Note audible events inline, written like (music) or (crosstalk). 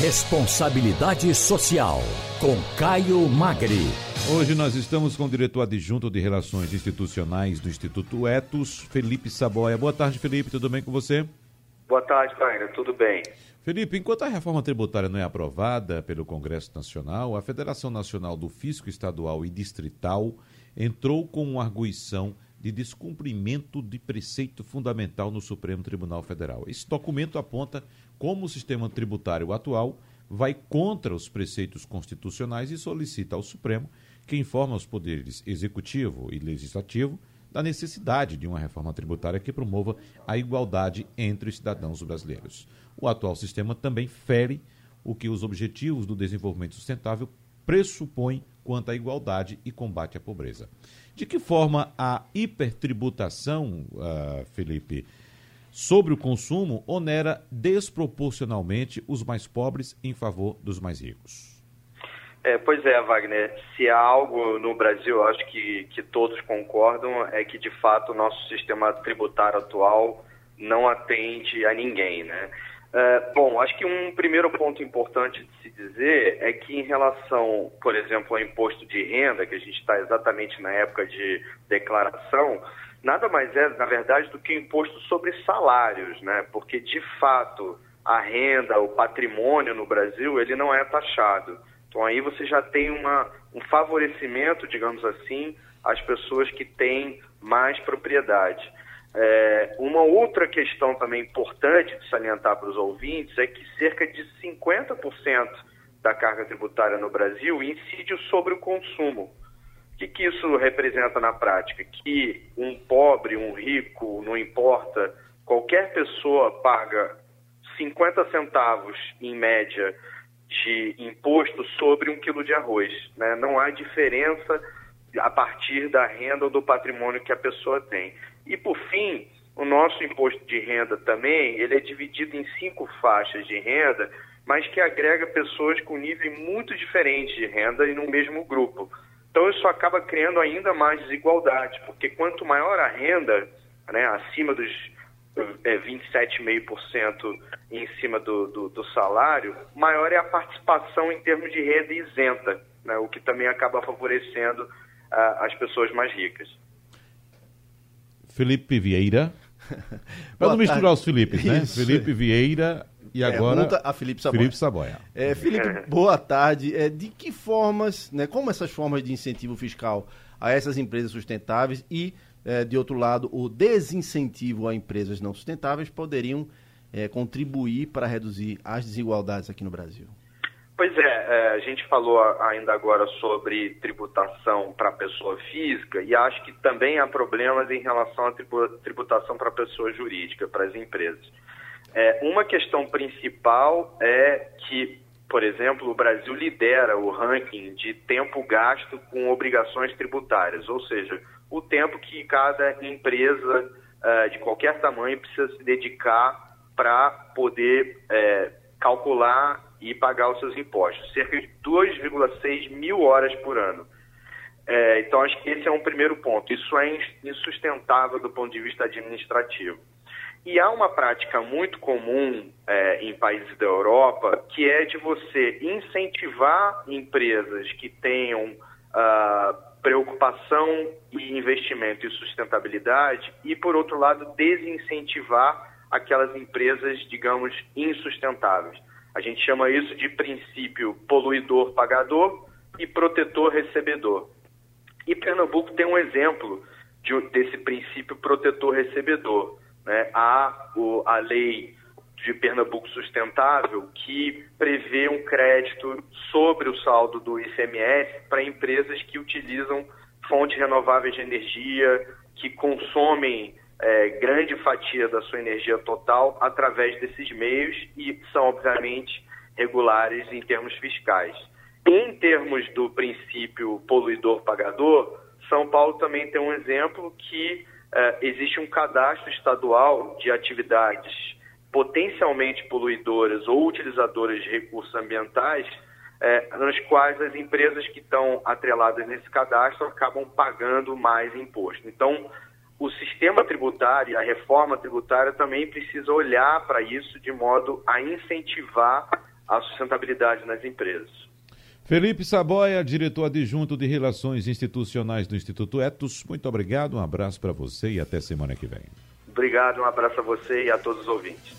Responsabilidade Social, com Caio Magri. Hoje nós estamos com o diretor adjunto de Relações Institucionais do Instituto Etos, Felipe Saboia. Boa tarde, Felipe, tudo bem com você? Boa tarde, Caio, tudo bem. Felipe, enquanto a reforma tributária não é aprovada pelo Congresso Nacional, a Federação Nacional do Fisco Estadual e Distrital entrou com uma arguição de descumprimento de preceito fundamental no Supremo Tribunal Federal. Esse documento aponta como o sistema tributário atual vai contra os preceitos constitucionais e solicita ao Supremo que informe aos poderes executivo e legislativo da necessidade de uma reforma tributária que promova a igualdade entre os cidadãos brasileiros. O atual sistema também fere o que os objetivos do desenvolvimento sustentável pressupõem quanto à igualdade e combate à pobreza. De que forma a hipertributação, uh, Felipe, sobre o consumo onera desproporcionalmente os mais pobres em favor dos mais ricos? É, pois é, Wagner. Se há algo no Brasil, acho que, que todos concordam, é que de fato o nosso sistema tributário atual não atende a ninguém, né? É, bom, acho que um primeiro ponto importante de se dizer é que em relação, por exemplo, ao imposto de renda, que a gente está exatamente na época de declaração, nada mais é, na verdade, do que imposto sobre salários, né? Porque de fato a renda, o patrimônio no Brasil, ele não é taxado. Então aí você já tem uma, um favorecimento, digamos assim, às pessoas que têm mais propriedade. É, uma outra questão também importante de salientar para os ouvintes é que cerca de 50% da carga tributária no Brasil incide sobre o consumo. O que, que isso representa na prática? Que um pobre, um rico, não importa, qualquer pessoa paga 50 centavos, em média, de imposto sobre um quilo de arroz. Né? Não há diferença a partir da renda ou do patrimônio que a pessoa tem. E por fim, o nosso imposto de renda também, ele é dividido em cinco faixas de renda, mas que agrega pessoas com nível muito diferentes de renda e no mesmo grupo. Então isso acaba criando ainda mais desigualdade, porque quanto maior a renda, né, acima dos é, 27,5% em cima do, do, do, salário, maior é a participação em termos de renda isenta, né, o que também acaba favorecendo as pessoas mais ricas. Felipe Vieira. (laughs) Para não misturar tarde. os Filipes, né? Isso. Felipe Vieira e é, agora a Felipe Saboia. Felipe Saboia. É, Felipe, boa tarde. É, de que formas, né, como essas formas de incentivo fiscal a essas empresas sustentáveis e, é, de outro lado, o desincentivo a empresas não sustentáveis poderiam é, contribuir para reduzir as desigualdades aqui no Brasil? Pois é, é, a gente falou ainda agora sobre tributação para pessoa física e acho que também há problemas em relação à tributação para pessoa jurídica, para as empresas. É, uma questão principal é que, por exemplo, o Brasil lidera o ranking de tempo gasto com obrigações tributárias, ou seja, o tempo que cada empresa uh, de qualquer tamanho precisa se dedicar para poder uh, calcular e pagar os seus impostos, cerca de 2,6 mil horas por ano. É, então, acho que esse é um primeiro ponto. Isso é insustentável do ponto de vista administrativo. E há uma prática muito comum é, em países da Europa, que é de você incentivar empresas que tenham ah, preocupação e investimento em sustentabilidade e, por outro lado, desincentivar aquelas empresas, digamos, insustentáveis. A gente chama isso de princípio poluidor-pagador e protetor-recebedor. E Pernambuco tem um exemplo de, desse princípio protetor-recebedor. Né? Há o, a lei de Pernambuco Sustentável que prevê um crédito sobre o saldo do ICMS para empresas que utilizam fontes renováveis de energia, que consomem é, grande fatia da sua energia total através desses meios e são, obviamente, regulares em termos fiscais. Em termos do princípio poluidor-pagador, São Paulo também tem um exemplo que é, existe um cadastro estadual de atividades potencialmente poluidoras ou utilizadoras de recursos ambientais, é, nas quais as empresas que estão atreladas nesse cadastro acabam pagando mais imposto. Então, sistema tributário, a reforma tributária também precisa olhar para isso de modo a incentivar a sustentabilidade nas empresas. Felipe Saboia, diretor adjunto de Relações Institucionais do Instituto Etos, muito obrigado, um abraço para você e até semana que vem. Obrigado, um abraço a você e a todos os ouvintes.